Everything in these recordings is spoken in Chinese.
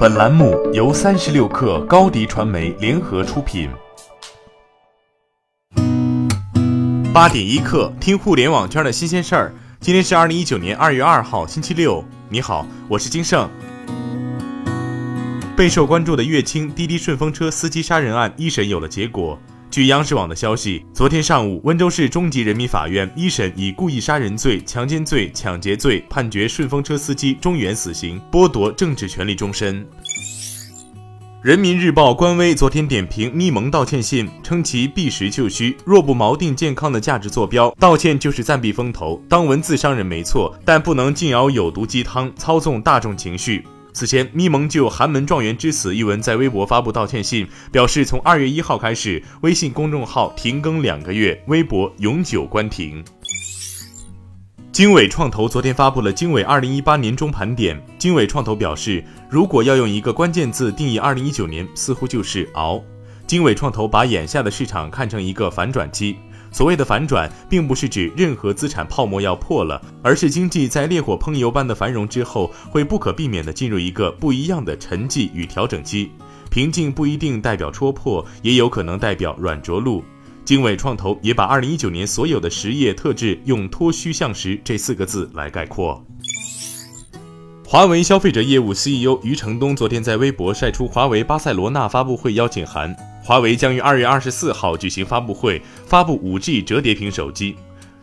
本栏目由三十六氪高低传媒联合出品。八点一刻，听互联网圈的新鲜事儿。今天是二零一九年二月二号，星期六。你好，我是金盛。备受关注的乐清滴滴顺风车司机杀人案一审有了结果。据央视网的消息，昨天上午，温州市中级人民法院一审以故意杀人罪、强奸罪、抢劫罪判决顺风车司机中原死刑，剥夺政治权利终身。人民日报官微昨天点评咪蒙道歉信，称其避实就虚，若不锚定健康的价值坐标，道歉就是暂避风头，当文字伤人没错，但不能尽熬有毒鸡汤，操纵大众情绪。此前，咪蒙就寒门状元之死一文在微博发布道歉信，表示从二月一号开始，微信公众号停更两个月，微博永久关停。经纬创投昨天发布了经纬二零一八年中盘点。经纬创投表示，如果要用一个关键字定义二零一九年，似乎就是熬。经纬创投把眼下的市场看成一个反转期。所谓的反转，并不是指任何资产泡沫要破了，而是经济在烈火烹油般的繁荣之后，会不可避免地进入一个不一样的沉寂与调整期。平静不一定代表戳破，也有可能代表软着陆。经纬创投也把二零一九年所有的实业特质用“脱虚向实”这四个字来概括。华为消费者业务 CEO 余承东昨天在微博晒出华为巴塞罗那发布会邀请函。华为将于二月二十四号举行发布会，发布五 G 折叠屏手机。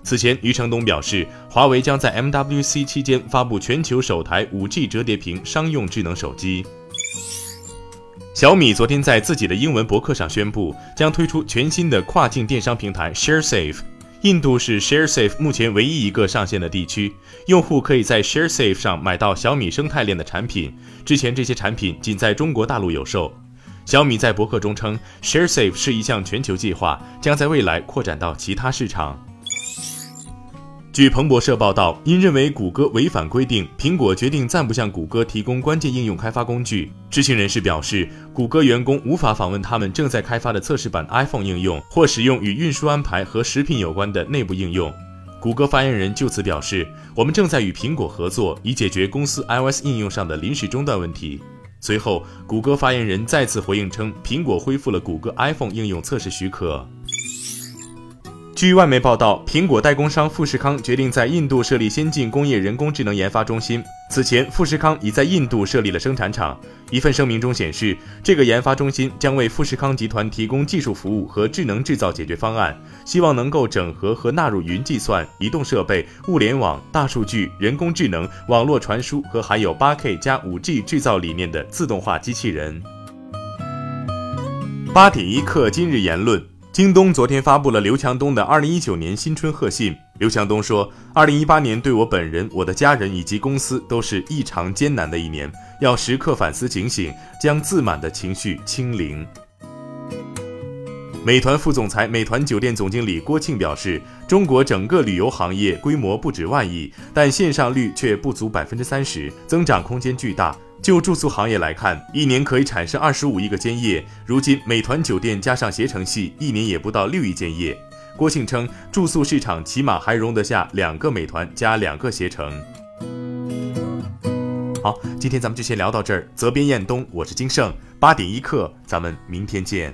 此前，余承东表示，华为将在 MWC 期间发布全球首台五 G 折叠屏商用智能手机。小米昨天在自己的英文博客上宣布，将推出全新的跨境电商平台 ShareSafe。印度是 ShareSafe 目前唯一一个上线的地区，用户可以在 ShareSafe 上买到小米生态链的产品。之前这些产品仅在中国大陆有售。小米在博客中称，ShareSafe 是一项全球计划，将在未来扩展到其他市场。据彭博社报道，因认为谷歌违反规定，苹果决定暂不向谷歌提供关键应用开发工具。知情人士表示，谷歌员工无法访问他们正在开发的测试版 iPhone 应用，或使用与运输安排和食品有关的内部应用。谷歌发言人就此表示：“我们正在与苹果合作，以解决公司 iOS 应用上的临时中断问题。”随后，谷歌发言人再次回应称，苹果恢复了谷歌 iPhone 应用测试许可。据外媒报道，苹果代工商富士康决定在印度设立先进工业人工智能研发中心。此前，富士康已在印度设立了生产厂。一份声明中显示，这个研发中心将为富士康集团提供技术服务和智能制造解决方案，希望能够整合和纳入云计算、移动设备、物联网、大数据、人工智能、网络传输和含有 8K 加 5G 制造理念的自动化机器人。八点一刻，今日言论。京东昨天发布了刘强东的二零一九年新春贺信。刘强东说：“二零一八年对我本人、我的家人以及公司都是异常艰难的一年，要时刻反思警醒，将自满的情绪清零。”美团副总裁、美团酒店总经理郭庆表示：“中国整个旅游行业规模不止万亿，但线上率却不足百分之三十，增长空间巨大。”就住宿行业来看，一年可以产生二十五亿个间业。如今，美团酒店加上携程系，一年也不到六亿间业。郭庆称，住宿市场起码还容得下两个美团加两个携程。好，今天咱们就先聊到这儿。责编：彦东，我是金盛。八点一刻，咱们明天见。